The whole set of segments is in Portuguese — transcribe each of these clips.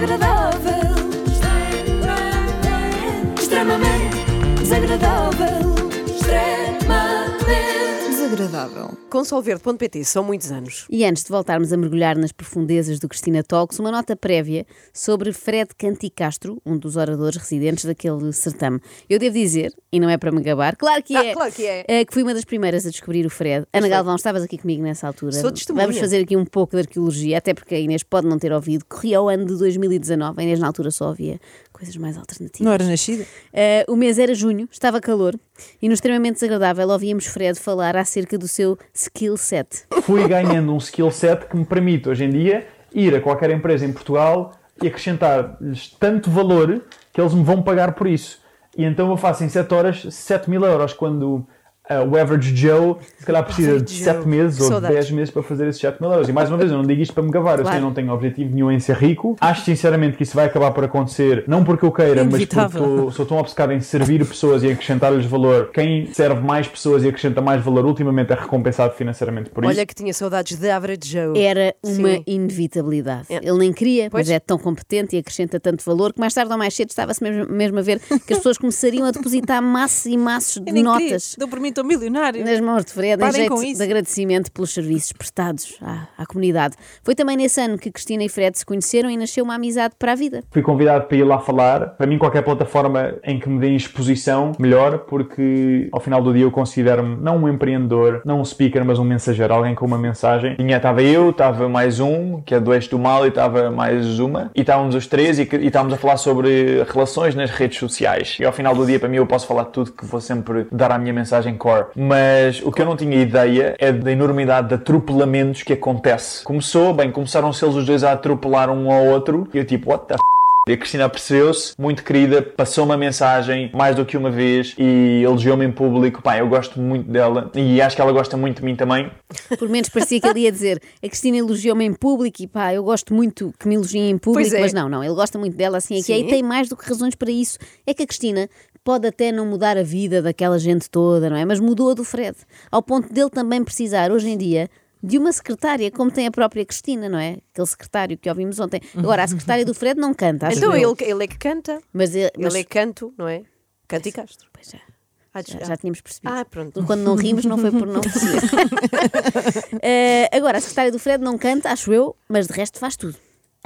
desagradável. Extremamente desagradável. Desagradável. Com solverde.pt, são muitos anos. E antes de voltarmos a mergulhar nas profundezas do Cristina Talks, uma nota prévia sobre Fred Canticastro, um dos oradores residentes daquele certame. Eu devo dizer, e não é para me gabar, claro que Ah, é, claro que é. eh, que fui uma das primeiras a descobrir o Fred. Ana Galvão, estavas aqui comigo nessa altura. Sou testemunha. Vamos fazer aqui um pouco de arqueologia, até porque a Inês pode não ter ouvido. Corria o ano de 2019, a Inês na altura só ouvia coisas mais alternativas. Não era nascida? Eh, o mês era junho, estava calor e no extremamente desagradável ouvíamos Fred falar acerca do seu skill set. fui ganhando um skill set que me permite hoje em dia ir a qualquer empresa em Portugal e acrescentar-lhes tanto valor que eles me vão pagar por isso. E então eu faço em 7 horas 7 mil euros, quando ah, o average Joe se calhar precisa de 7 meses ou de Saudades. 10 meses para fazer esses 7 mil euros. E mais uma vez, eu não digo isto para me gabar, eu sei, Claro. eu não tenho objetivo nenhum em ser rico. Acho sinceramente que isso vai acabar por acontecer, não porque eu queira, mas porque sou tão obcecado em servir pessoas e acrescentar-lhes valor. Quem serve mais pessoas e acrescenta mais valor, ultimamente é recompensado financeiramente por isso. Olha que tinha saudades de Average Joe. Era uma Sim. inevitabilidade. É. Ele nem queria, Pois. mas é tão competente e acrescenta tanto valor que mais tarde ou mais cedo estava-se mesmo, mesmo a ver que as pessoas começariam a depositar maços e maços Eu de nem notas queria. Por mim, estou milionário. nas mãos de Fred em Parem jeito com isso. de agradecimento pelos serviços prestados à, à comunidade. Foi também nesse ano que Cristina e Fred se conheceram e nasceu uma amizade para a vida. Fui convidado para ir lá falar. Para mim, qualquer plataforma em que me deem exposição, melhor, porque ao final do dia eu considero-me não um empreendedor, não um speaker, mas um mensageiro, alguém com uma mensagem. Tinha, estava eu, estava mais um, que é do eixo do mal, e estava mais uma, e estávamos os três e, e estávamos a falar sobre relações nas redes sociais. E ao final do dia, para mim, eu posso falar tudo que vou sempre dar a minha mensagem core. Mas o que eu não tinha ideia é da enormidade de atropelamentos que acontece. Começou, bem, começaram-se eles os dois a atropelar um ao outro, e eu tipo, what the f? E a Cristina percebeu-se, muito querida, passou uma mensagem mais do que uma vez e elogiou-me em público. Pá, eu gosto muito dela e acho que ela gosta muito de mim também. Por menos parecia que ele ia dizer a Cristina elogiou-me em público e pá, eu gosto muito que me elogiem em público, é. mas não, não, ele gosta muito dela assim aqui Sim. e tem mais do que razões para isso. É que a Cristina pode até não mudar a vida daquela gente toda, não é? Mas mudou a do Fred, ao ponto dele também precisar hoje em dia de uma secretária, como tem a própria Cristina, não é? Aquele secretário que ouvimos ontem. Agora, a secretária do Fred não canta, Então ele, ele é que canta. Mas, ele, mas Ele é canto, não é? Canto e Castro. Pois já, Ah, já, já tínhamos percebido. Ah, pronto. Quando não rimos, não foi por não perceber. Eh, agora, a secretária do Fred não canta, acho eu, mas de resto faz tudo.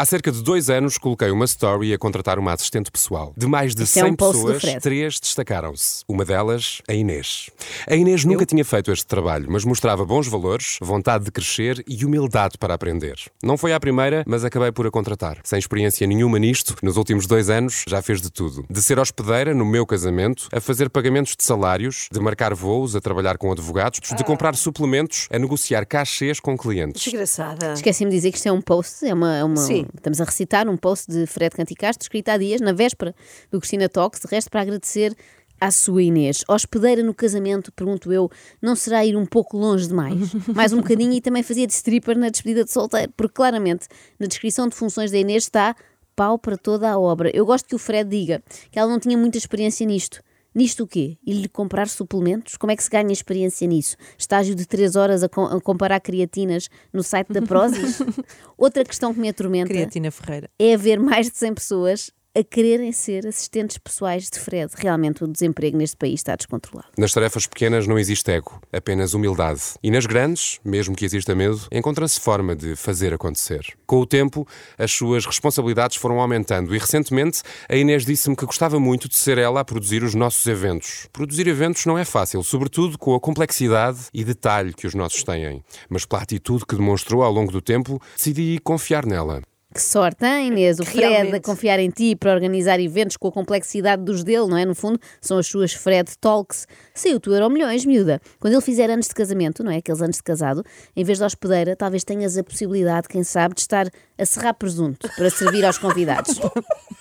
Há cerca de dois anos coloquei uma story a contratar uma assistente pessoal. De mais de é 100 um post do pessoas, três destacaram-se. Uma delas, a Inês. A Inês nunca tinha feito este trabalho, mas mostrava bons valores, vontade de crescer e humildade para aprender. Não foi à primeira, mas acabei por a contratar. Sem experiência nenhuma nisto, nos últimos dois anos já fez de tudo. De ser hospedeira no meu casamento, a fazer pagamentos de salários, de marcar voos, a trabalhar com advogados, de comprar suplementos, a negociar cachês com clientes. Desgraçada. Esqueci-me de dizer que isto é um post, é uma, é uma- Sim. Estamos a recitar um post de Fred Canticastro, escrito há dias, na véspera do Cristina Talks, de resto para agradecer à sua Inês. Hospedeira no casamento, pergunto eu, não será ir um pouco longe demais? Mais um bocadinho e também fazia de stripper na despedida de solteiro, porque claramente na descrição de funções da Inês está pau para toda a obra. Eu gosto que o Fred diga que ela não tinha muita experiência nisto. Nisto o quê? Ir-lhe comprar suplementos? Como é que se ganha experiência nisso? Estágio de 3 horas a, com- a comparar creatinas no site da Prozis? Outra questão que me atormenta Creatina Ferreira. é haver mais de 100 pessoas a quererem ser assistentes pessoais de Fred. Realmente o desemprego neste país está descontrolado. Nas tarefas pequenas não existe ego, apenas humildade. E nas grandes, mesmo que exista medo, encontra-se forma de fazer acontecer. Com o tempo, as suas responsabilidades foram aumentando e recentemente a Inês disse-me que gostava muito de ser ela a produzir os nossos eventos. Produzir eventos não é fácil, sobretudo com a complexidade e detalhe que os nossos têm. Mas pela atitude que demonstrou ao longo do tempo, decidi confiar nela. Que sorte, hein, Inês? O Fred Realmente. a confiar em ti para organizar eventos com a complexidade dos dele, não é? No fundo, são as suas Fred Talks. Saiu tu euro milhões, miúda. Quando ele fizer anos de casamento, não é? Aqueles anos de casado, em vez de hospedeira, talvez tenhas a possibilidade, quem sabe, de estar a serrar presunto para servir aos convidados.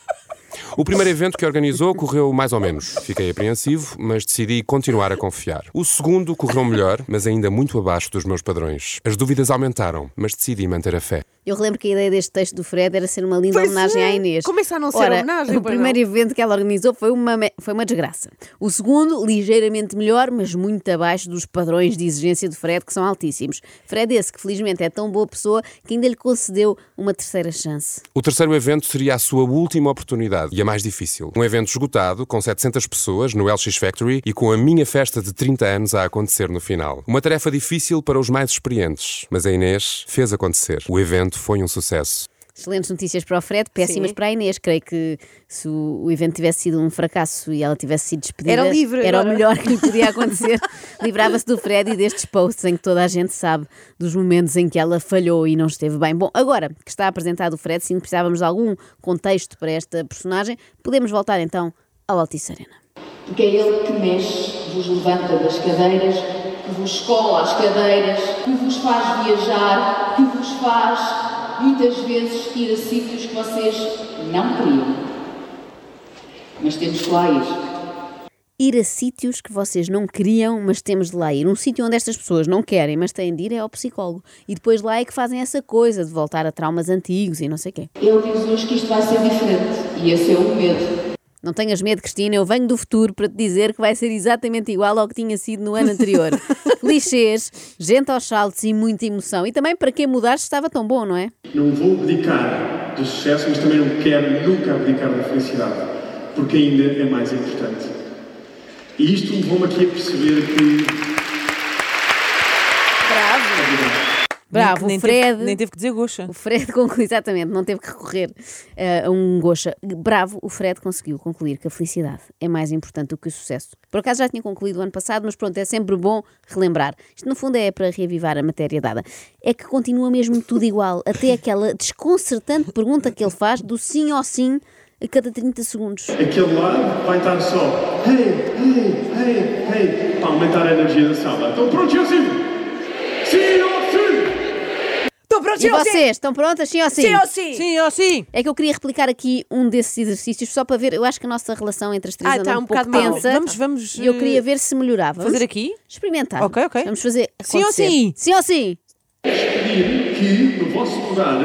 O primeiro evento que organizou correu mais ou menos. Fiquei apreensivo, mas decidi continuar a confiar. O segundo correu melhor, mas ainda muito abaixo dos meus padrões. As dúvidas aumentaram, mas decidi manter a fé. Eu relembro que a ideia deste texto do Fred era ser uma linda Pois homenagem é. à Inês. Começa a não ser Ora, homenagem, O primeiro não. evento que ela organizou foi uma, me- foi uma desgraça. O segundo, ligeiramente melhor, mas muito abaixo dos padrões de exigência do Fred, que são altíssimos. Fred, esse que felizmente é tão boa pessoa que ainda lhe concedeu uma terceira chance. O terceiro evento seria a sua última oportunidade e a mais difícil. Um evento esgotado, com 700 pessoas, no LX Factory e com a minha festa de 30 anos a acontecer no final. Uma tarefa difícil para os mais experientes, mas a Inês fez acontecer. O evento foi um sucesso. Excelentes notícias para o Fred, péssimas Sim. para a Inês. Creio que se o, evento tivesse sido um fracasso e ela tivesse sido despedida, Era livre era o agora. melhor que lhe podia acontecer. Livrava-se do Fred e destes posts em que toda a gente sabe dos momentos em que ela falhou e não esteve bem. Bom, agora que está apresentado o Fred, se precisávamos de algum contexto para esta personagem, podemos voltar então ao Altice Arena. porque é Ele que mexe, vos levanta das cadeiras, que vos escola as cadeiras, que vos faz viajar, que vos faz muitas vezes ir a sítios que vocês não queriam. Mas temos que lá ir. Ir a sítios que vocês não queriam, mas temos de lá ir. Um sítio onde estas pessoas não querem, mas têm de ir é ao psicólogo. E depois lá é que fazem essa coisa de voltar a traumas antigos e não sei o quê. Ele diz hoje que isto vai ser diferente e esse é o medo. Não tenhas medo, Cristina, eu venho do futuro para te dizer que vai ser exatamente igual ao que tinha sido no ano anterior. Clichês, gente aos saltos e muita emoção. E também para que mudar se estava tão bom, não é? Não vou abdicar do sucesso, mas também não quero nunca abdicar da felicidade, porque ainda é mais importante. E isto levou-me aqui a perceber que. Bravo, nem, o Fred. Teve, nem teve que dizer goxa. O Fred concluiu, exatamente, não teve que recorrer eh, a um gocha. Bravo, o Fred conseguiu concluir que a felicidade é mais importante do que o sucesso. Por acaso já tinha concluído o ano passado, mas pronto, é sempre bom relembrar. Isto no fundo é para reavivar a matéria dada. É que continua mesmo tudo igual, até aquela desconcertante pergunta que ele faz do sim ou sim a cada 30 segundos. Aquele lado vai estar só. Hey, hey, hey, hey, para aumentar a energia da sala. Estão prontos, sim ou sim? Sim Pronto, E sim ou sim? vocês, estão prontas? Sim ou sim? Sim ou sim? Sim ou sim? É que eu queria replicar aqui um desses exercícios só para ver. Eu acho que a nossa relação entre as três Ah, anda tá um, um pouco bocado tensa. Vamos- vamos, E eu queria eh, ver se melhorava. Fazer aqui? Experimentar. Ok, ok. Vamos fazer. Sim ou sim? Sim ou sim? Pedir que, no vosso lugar,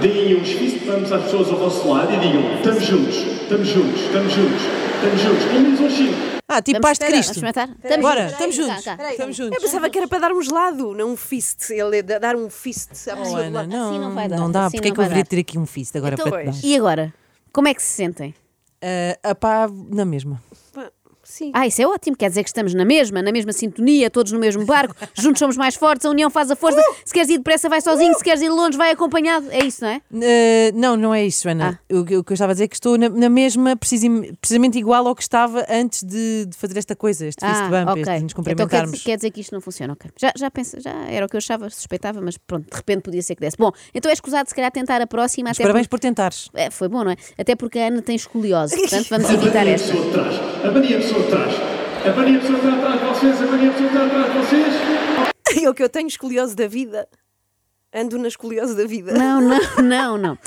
deem uns fist bumps às pessoas ao vosso lado e digam: estamos juntos, estamos juntos, estamos juntos, estamos juntos. Pelo menos uns 5. Ah, tipo Vamos paz de Vamos Cristo. experimentar? Bora, juntos. estamos juntos. cá. Estamos Eu juntos. pensava que era para dar um gelado, não um fist. Ele ia dar um fist à pessoa do Ana, lado. não, não vai dar, não dá. assim Porque é que eu deveria ter aqui um fist agora Então, para te dar? E agora? Como é que se sentem? Ah, a pá, na mesma. Pá, Sim. Ah, isso é ótimo, quer dizer que estamos na mesma, na mesma sintonia, todos no mesmo barco, juntos somos mais fortes, a união faz a força. Se queres ir depressa, vai sozinho, se queres ir longe, vai acompanhado. É isso, não é? Ah, não, não é isso, Ana. Ah. O, que- o que eu estava a dizer é que estou na, na mesma, precisam- precisamente igual ao que estava antes de, de fazer esta coisa, este fist bump, Ah, ok. este de nos Então quer, cumprimentarmos. dizer- quer dizer que isto não funciona, ok. Já, já, pensa, já era o que eu achava, suspeitava, mas pronto, de repente podia ser que desse. Bom, então é escusado se calhar tentar a próxima. Mas até parabéns por- por tentares. É, foi bom, não é? Até porque a Ana tem escoliose, portanto vamos evitar Abanem a esta. pessoa de trás. Abanem a pessoa de trás. Abanem a pessoa está atrás de vocês. A pessoa que está atrás de vocês. É o que eu tenho escoliose da vida. Ando na escoliose da vida. Não, não, não, não.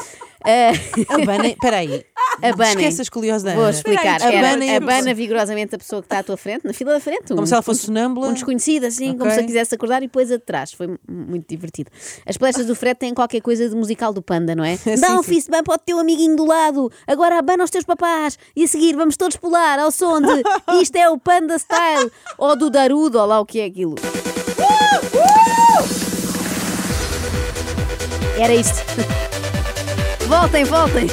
Ah, Abanem, espera aí. Abanem. Esquece a escoliose da Vou explicar. Era, abanem a pessoa. vigorosamente a pessoa que está à tua frente, na fila da frente. Como um- se ela fosse sonâmbula. Um desconhecido, assim, como Ok. se a quisesse acordar e depois atrás. Foi mu- muito divertido. As palestras do Fred têm qualquer coisa de musical do Panda, não é? Dá Sim, um sim. fist bump ao teu amiguinho do lado, agora abana aos teus papás e a seguir vamos todos pular ao som de Isto é o Panda Style ou do Darudo, ou lá o que é aquilo. Era isto. Voltem, voltem.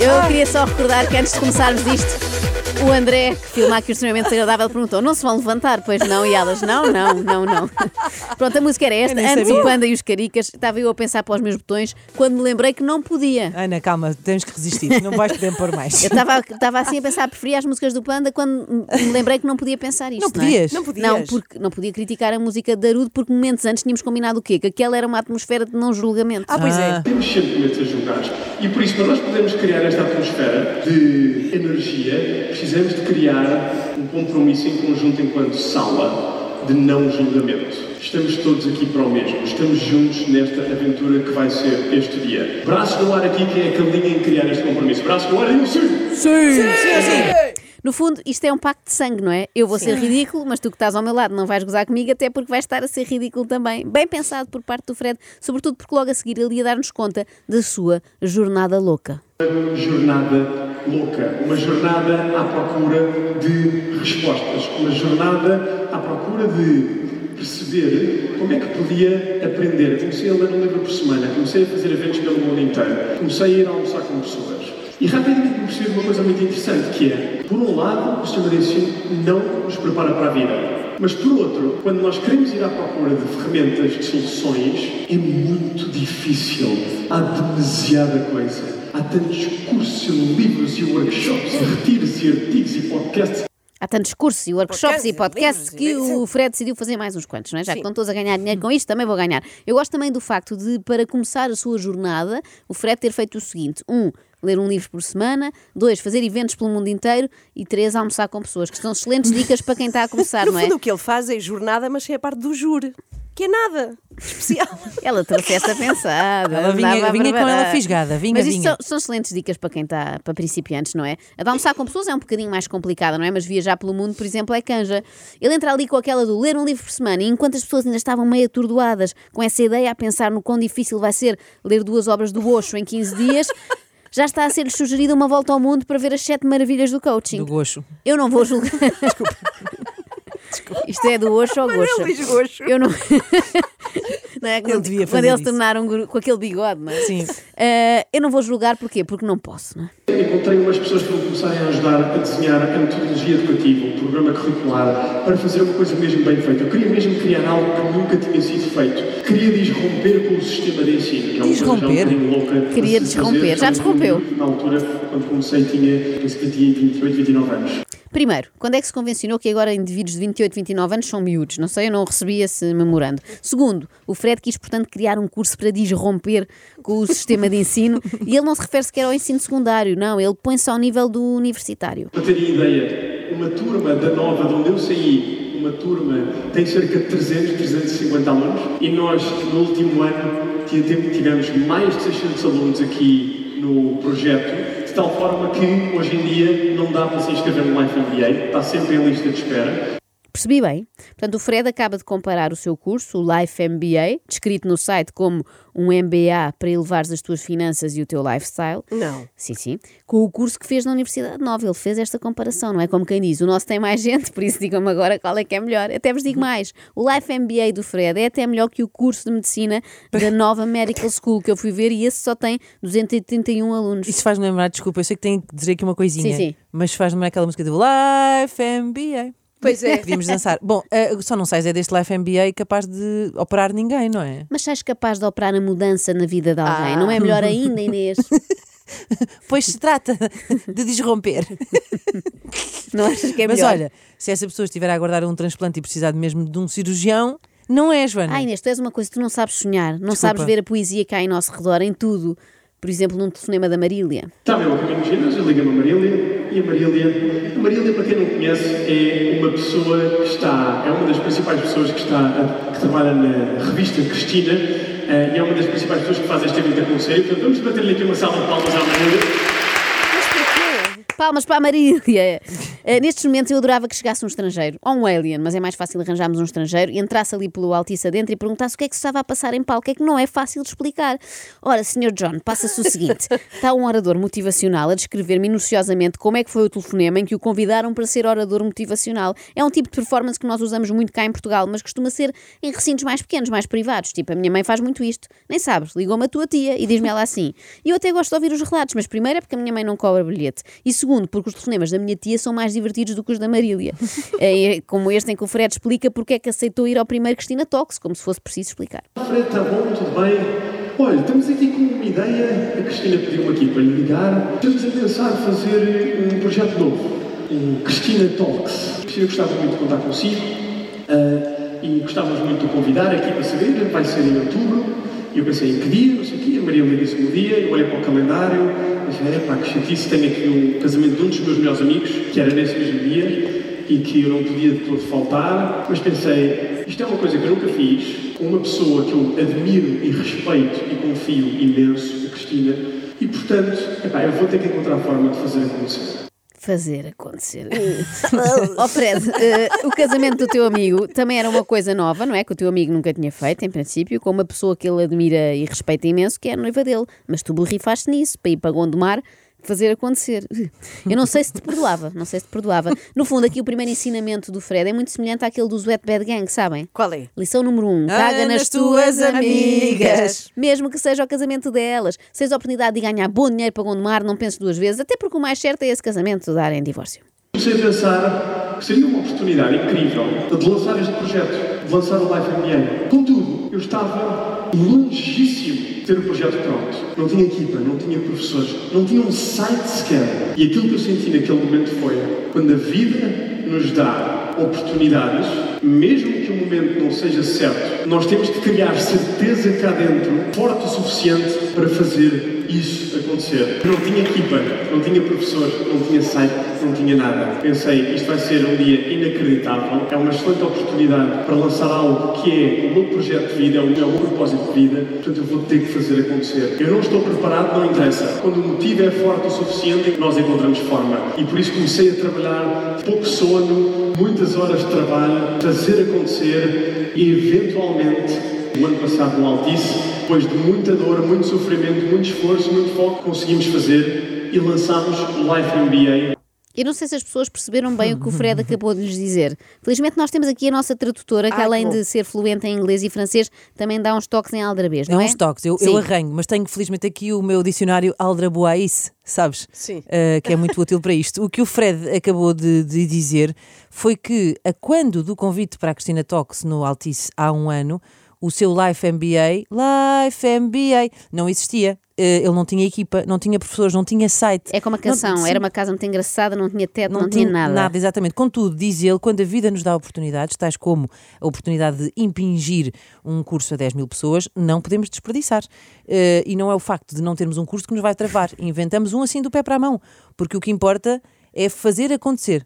Eu queria só recordar que antes de começarmos isto, o André, que filma aqui o extremamente desagradável, perguntou: não se vão levantar? Pois não, e elas: não, não, não, não. Pronto, a música era esta. Antes sabia. o Panda e os Caricas, estava eu a pensar para os meus botões quando me lembrei que não podia. Ana, calma, temos que resistir. Não vais poder pôr mais. Eu estava estava assim a pensar, preferia as músicas do Panda quando me lembrei que não podia pensar isto. Não é? podias? Não podias. Não, porque não podia criticar a música de Darude porque momentos antes tínhamos combinado o quê? Que aquela era uma atmosfera de não julgamento. Ah, pois é. Temos sempre de ser julgados. E por isso, para nós podermos criar esta atmosfera de energia, precisamos de criar um compromisso em conjunto enquanto sala de não julgamento. Estamos todos aqui para o mesmo. Estamos juntos nesta aventura que vai ser este dia. Braços no ar aqui, quem é que alinha em criar este compromisso? Braços no ar e eu sim! No fundo, isto é um pacto de sangue, não é? Eu vou ser ridículo, mas tu que estás ao meu lado não vais gozar comigo, até porque vais estar a ser ridículo também. Bem pensado por parte do Fred, sobretudo porque logo a seguir ele ia dar-nos conta da sua jornada louca. jornada louca, uma jornada à procura de respostas, uma jornada à procura de perceber como é que podia aprender. Comecei a ler um livro por semana, comecei a fazer eventos pelo mundo inteiro, comecei a ir almoçar com pessoas. E rapidamente me percebi uma coisa muito interessante, que é, por um lado, o sistema de ensino não nos prepara para a vida. Mas por outro, quando nós queremos ir à procura de ferramentas, de soluções, é muito difícil. Há demasiada coisa. Há tantos cursos e livros e workshops, e retiros e artigos e podcasts. Há tantos cursos e workshops Podcasts, e podcasts livros, que o Fred decidiu fazer mais uns quantos, não é? Já que Sim. estão todos a ganhar dinheiro com isto, também vou ganhar. Eu gosto também do facto de, para começar a sua jornada, o Fred ter feito o seguinte: um, ler um livro por semana, dois, fazer eventos pelo mundo inteiro e três, almoçar com pessoas, que são excelentes dicas para quem está a começar, No não é? fundo, o que ele faz é jornada, mas sem a parte do jure. Que é nada especial. Ela trouxe esta pensada. Ela vinha- vinha com ela fisgada, vinha, Mas isto vinha. São, são excelentes dicas para quem está, para principiantes, não é? A de almoçar com pessoas é um bocadinho mais complicada, não é? Mas viajar pelo mundo, por exemplo, é canja. Ele entra ali com aquela do ler um livro por semana e enquanto as pessoas ainda estavam meio atordoadas com essa ideia a pensar no quão difícil vai ser ler duas obras do Osho em 15 dias, já está a ser-lhes sugerida uma volta ao mundo para ver as sete maravilhas do coaching. Do gocho. Eu não vou julgar. Isto é do Osho ao gosto. Eu não. não é? Ele Quando, devia quando eles isso. tornaram guru- com aquele bigode, não é? Sim. Eh, eu não vou julgar porquê? Porque não posso, não é? Encontrei umas pessoas que vão começarem a ajudar a desenhar a metodologia educativa, o programa curricular, para fazer uma coisa mesmo bem feita. Eu queria mesmo criar algo que nunca tinha sido feito. Queria desromper com o sistema de ensino, que é uma coisa já um Desromper? bocadinho louca. Queria desromper. fazer. Já desrompeu? Na altura, quando comecei, tinha, penso que tinha 28, 29 anos. Primeiro, quando é que se convencionou que agora indivíduos de 28, 29 anos são miúdos? Não sei, eu não recebi esse memorando. Segundo, o Fred quis, portanto, criar um curso para desromper com o sistema de ensino e ele não se refere sequer ao ensino secundário, não, ele põe-se ao nível do universitário. Para terem ideia, uma turma da nova de onde eu saí, uma turma tem cerca de 300, 350 alunos e nós, no último ano, ti- ti- tivemos mais de 600 alunos aqui no projeto, de tal forma que hoje em dia não dá para se inscrever no Life MBA, está sempre em lista de espera. Percebi bem? Portanto, o Fred acaba de comparar o seu curso, o Life MBA, descrito no site como um MBA para elevares as tuas finanças e o teu lifestyle. Não. Sim, sim. Com o curso que fez na Universidade Nova. Ele fez esta comparação, não é? Como quem diz, o nosso tem mais gente, por isso digam-me agora qual é que é melhor. Até vos digo mais: o Life MBA do Fred é até melhor que o curso de medicina da nova Medical School que eu fui ver e esse só tem 231 alunos. Isso faz-me lembrar, desculpa, eu sei que tenho que dizer aqui uma coisinha, Sim, sim. mas faz-me lembrar aquela música do Life MBA. Pois é. Podíamos dançar. Bom, eh, só não sais é deste Life MBA capaz de operar ninguém, não é? Mas sais capaz de operar a mudança na vida de alguém, Ah. não é melhor ainda, Inês? Pois se trata de desromper. Não achas que é Mas melhor? olha, se essa pessoa estiver a aguardar um transplante e precisar mesmo de um cirurgião, não é, Joana? Ah, Inês, tu és uma coisa tu não sabes sonhar, não Desculpa. sabes ver a poesia que há em nosso redor, em tudo. Por exemplo, num telefonema da Marília. Estava eu a caminho do ginásio, liga-me a Marília e a Marília, a Marília, para quem não conhece, é uma pessoa que está, é uma das principais pessoas que está, que trabalha na revista Cristina eh, e é uma das principais pessoas que faz esta evento acontecer. Portanto, vamos bater-lhe aqui uma salva de palmas à Marília. Palmas para a Marília! Eh, nestes momentos eu adorava que chegasse um estrangeiro, ou um alien, mas é mais fácil arranjarmos um estrangeiro e entrasse ali pelo Altice adentro e perguntasse o que é que se estava a passar em palco, é que não é fácil de explicar. Ora, Sr. John, passa-se o seguinte: está um orador motivacional a descrever minuciosamente como é que foi o telefonema em que o convidaram para ser orador motivacional. É um tipo de performance que nós usamos muito cá em Portugal, mas costuma ser em recintos mais pequenos, mais privados. Tipo, a minha mãe faz muito isto. Nem sabes, ligou-me a tua tia e diz-me ela assim. E eu até gosto de ouvir os relatos, mas primeiro é porque a minha mãe não cobra bilhete. E segundo, porque os telefonemas da minha tia são mais divertidos do que os da Marília. É como este em que o Fred explica porque é que aceitou ir ao primeiro Cristina Talks, como se fosse preciso explicar. Fred, está bom, tudo bem? Olha, estamos aqui com uma ideia. A Cristina pediu-me aqui para lhe ligar. Estamos a pensar fazer um projeto novo, o Cristina Talks. Cristina gostava muito de contar consigo ah, e gostávamos muito de convidar aqui para saber. Vai ser em outubro. E eu pensei, que dia? Não sei o quê. A Maria me disse-me o dia. Eu olhei para o calendário. Pensei, é pá, que chatice. Tenho aqui um casamento de um dos meus melhores amigos, que era nesse mesmo dia. e que eu não podia de todo faltar, mas pensei, isto é uma coisa que eu nunca fiz, com uma pessoa que eu admiro e respeito e confio imenso, a Cristina, e portanto, epá, eu vou ter que encontrar a forma de fazer acontecer. Fazer acontecer. Ó Fred, eh, o casamento do teu amigo também era uma coisa nova, não é? Que o teu amigo nunca tinha feito, em princípio, com uma pessoa que ele admira e respeita imenso, que é a noiva dele. Mas tu borrifaste nisso, para ir para Gondomar fazer acontecer. Eu não sei se te perdoava, não sei se te perdoava. No fundo, aqui o primeiro ensinamento do Fred é muito semelhante àquele do Wet Bad Gang, sabem? Qual é? Lição número um, caga nas tuas amigas. Mesmo que seja o casamento delas. Se tens a oportunidade de ganhar bom dinheiro para Gondomar, não penses duas vezes, até porque o mais certo é esse casamento dar em divórcio. Comecei a pensar que seria uma oportunidade incrível de lançar este projeto, de lançar o Life MBA. Contudo, eu estava longíssimo de ter o projeto pronto. Não tinha equipa, não tinha professores, não tinha um site sequer. E aquilo que eu senti naquele momento foi quando a vida nos dá oportunidades, mesmo que o momento não seja certo, nós temos que criar certeza cá dentro, forte o suficiente para fazer isso acontecer. Não tinha equipa, não tinha professor, não tinha site, não tinha nada. Pensei, isto vai ser um dia inacreditável, é uma excelente oportunidade para lançar algo que é o meu projeto de vida, é o meu propósito de vida, portanto eu vou ter que fazer acontecer. Eu não estou preparado, não interessa. Quando o motivo é forte o suficiente, nós encontramos forma. E por isso comecei a trabalhar, pouco sono, muitas horas de trabalho, fazer acontecer e eventualmente o ano passado no Altice, depois de muita dor, muito sofrimento, muito esforço, muito foco, conseguimos fazer e lançámos o Life MBA. Eu não sei se as pessoas perceberam bem o que o Fred acabou de lhes dizer. Felizmente nós temos aqui a nossa tradutora, que Ah, além bom. de ser fluente em inglês e francês, também dá uns toques em aldrabês, É não é? uns toques, eu, eu arranho, mas tenho felizmente aqui o meu dicionário Aldraboais, sabes? Sim. Uh, que é muito útil para isto. O que o Fred acabou de, de dizer foi que, a quando do convite para a Cristina Talks no Altice há um ano, o seu Life MBA, Life MBA, não existia. Uh, ele não tinha equipa, não tinha professores, não tinha site. É como a Não- canção, sim, era uma casa muito engraçada, não tinha teto, não, tinha nada. Nada, exatamente. Contudo, diz ele, quando a vida nos dá oportunidades, tais como a oportunidade de impingir um curso a 10 mil pessoas, não podemos desperdiçar. Eh, e não é o facto de não termos um curso que nos vai travar. Inventamos um assim do pé para a mão. Porque o que importa é fazer acontecer.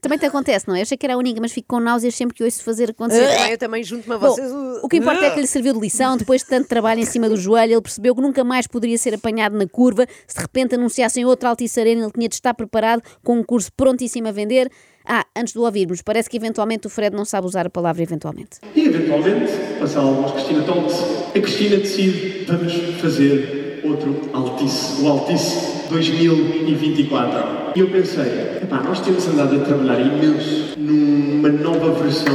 Também te acontece, não é? Eu achei que era a única, mas fico com náuseas sempre que ouço fazer acontecer. Bem, eu também junto-me a Bom, vocês. o que importa é que lhe serviu de lição, depois de tanto trabalho em cima do joelho, ele percebeu que nunca mais poderia ser apanhado na curva. Se de repente anunciassem outro Altice Arena, ele tinha de estar preparado com um curso prontíssimo a vender. Ah, antes de o ouvirmos, parece que eventualmente o Fred não sabe usar a palavra eventualmente. E eventualmente, passado alguns Cristina Talks, a Cristina decide, vamos fazer outro Altice, o Altice 2024. E eu pensei, nós temos andado a trabalhar imenso numa nova versão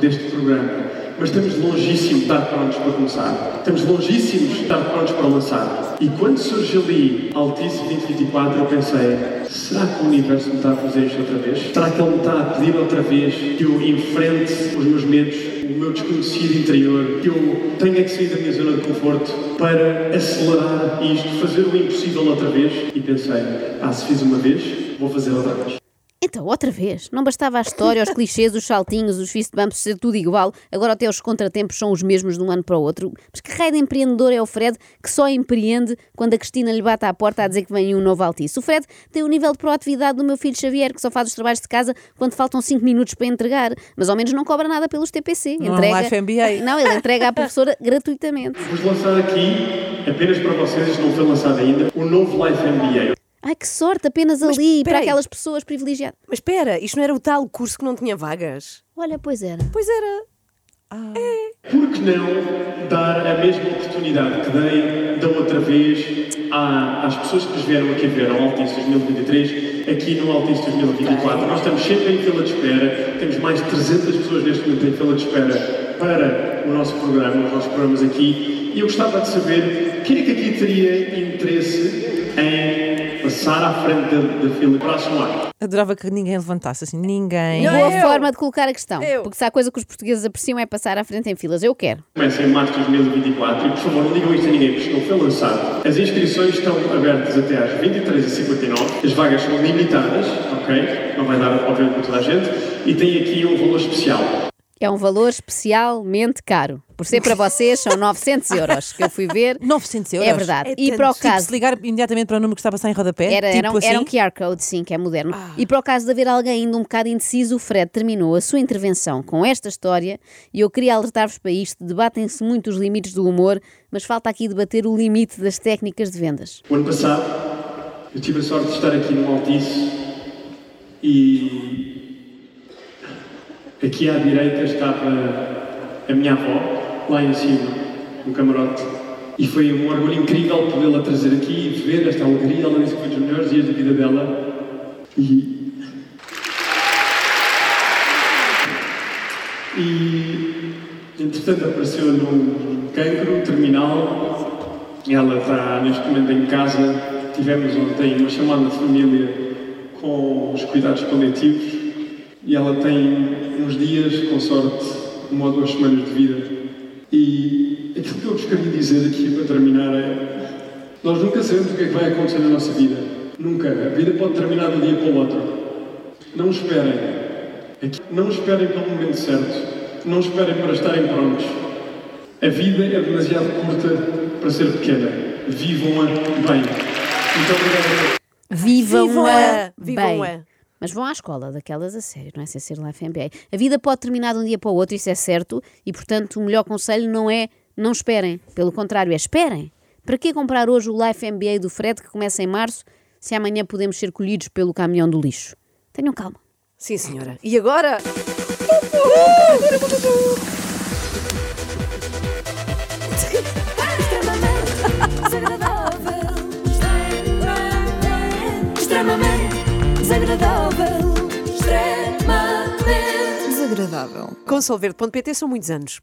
deste programa, mas estamos longíssimos de estar prontos para começar. Estamos longíssimos de estar prontos para lançar. E quando surge ali Altice 2024, eu pensei, será que o universo me está a fazer isto outra vez? Será que ele me está a pedir outra vez que eu enfrente os meus medos, o meu desconhecido interior, que eu tenha que sair da minha zona de conforto para acelerar isto, fazer o impossível outra vez? E pensei, ah, se fiz uma vez, vou fazer outra vez. Então, outra vez, não bastava a história, os clichês, os saltinhos, os fist bumps ser tudo igual, agora até os contratempos são os mesmos de um ano para o outro. Mas que raio de empreendedor é o Fred que só empreende quando a Cristina lhe bate à porta a dizer que vem um novo Altice? O Fred tem o nível de proatividade do meu filho Xavier, que só faz os trabalhos de casa quando faltam 5 minutos para entregar, mas ao menos não cobra nada pelos TPC. Não é um Entrega... Life MBA. Não, ele entrega à professora gratuitamente. Vou lançar aqui, apenas para vocês, isto não foi lançado ainda, o novo Life MBA. Ai, que sorte, apenas ali, para aquelas pessoas privilegiadas. Mas espera, isto não era o tal curso que não tinha vagas? Olha, pois era. Pois era. Por que não dar a mesma oportunidade que dei da outra vez à- às pessoas que nos vieram aqui ver ao Altice 2023, aqui no Altice 2024? Nós estamos sempre em fila de espera, temos mais de 300 pessoas neste momento em fila de espera para o nosso programa, os nossos programas aqui, e eu gostava de saber quem é que aqui teria interesse em passar à frente da, da fila para assumar. Adorava que ninguém levantasse assim, ninguém. Não, Boa eu. forma de colocar a questão. Eu. Porque se há coisa que os portugueses apreciam é passar à frente em filas. Eu quero. Começa em março de 2024 e, por favor, não digam isto a ninguém, porque isto não foi lançado. As inscrições estão abertas até às 23h59. As vagas são limitadas, ok? Não vai dar, obviamente, para toda a gente. E tem aqui um valor especial. É um valor especialmente caro. Por ser para vocês, são 900 euros que eu fui ver. 900 euros. É verdade. É e para o Tipo, caso. se ligar imediatamente para o número que está a passar em rodapé, Era, tipo era, um, assim, era um QR Code, sim, que é moderno. E para o caso de haver alguém ainda um bocado indeciso, o Fred terminou a sua intervenção com esta história e eu queria alertar-vos para isto. Debatem-se muito os limites do humor, mas falta aqui debater o limite das técnicas de vendas. O ano passado, eu tive a sorte de estar aqui no Altice e aqui à direita estava a minha avó, lá em cima, no camarote. E foi um orgulho incrível podê-la trazer aqui e ver esta alegria. Ela disse que foi dos melhores dias da vida dela. E. E. Entretanto, apareceu-lhe um cancro terminal ela está neste momento em casa. Tivemos ontem uma chamada de família com os cuidados paliativos e ela tem uns dias, com sorte, uma ou duas semanas de vida. E aquilo que eu vos queria dizer aqui para terminar é: nós nunca sabemos o que é que vai acontecer na nossa vida. Nunca. A vida pode terminar de um dia para o outro. Não esperem. Não esperem pelo momento certo. Não esperem para estarem prontos. A vida é demasiado curta para ser pequena. Vivam-a bem. Muito obrigado. Vivam-a Vivam-a! bem. Vivam-a! Mas vão à escola daquelas a sério, não é? Sem ser Life MBA. A vida pode terminar de um dia para o outro, isso é certo, e portanto o melhor conselho não é não esperem. Pelo contrário, é esperem. Para que comprar hoje o Life MBA do Fred que começa em março, se amanhã podemos ser colhidos pelo caminhão do lixo? Tenham calma. Sim, senhora. E agora? Extremamente desagradável. Desagradável. Extremamente desagradável. Com são muitos anos.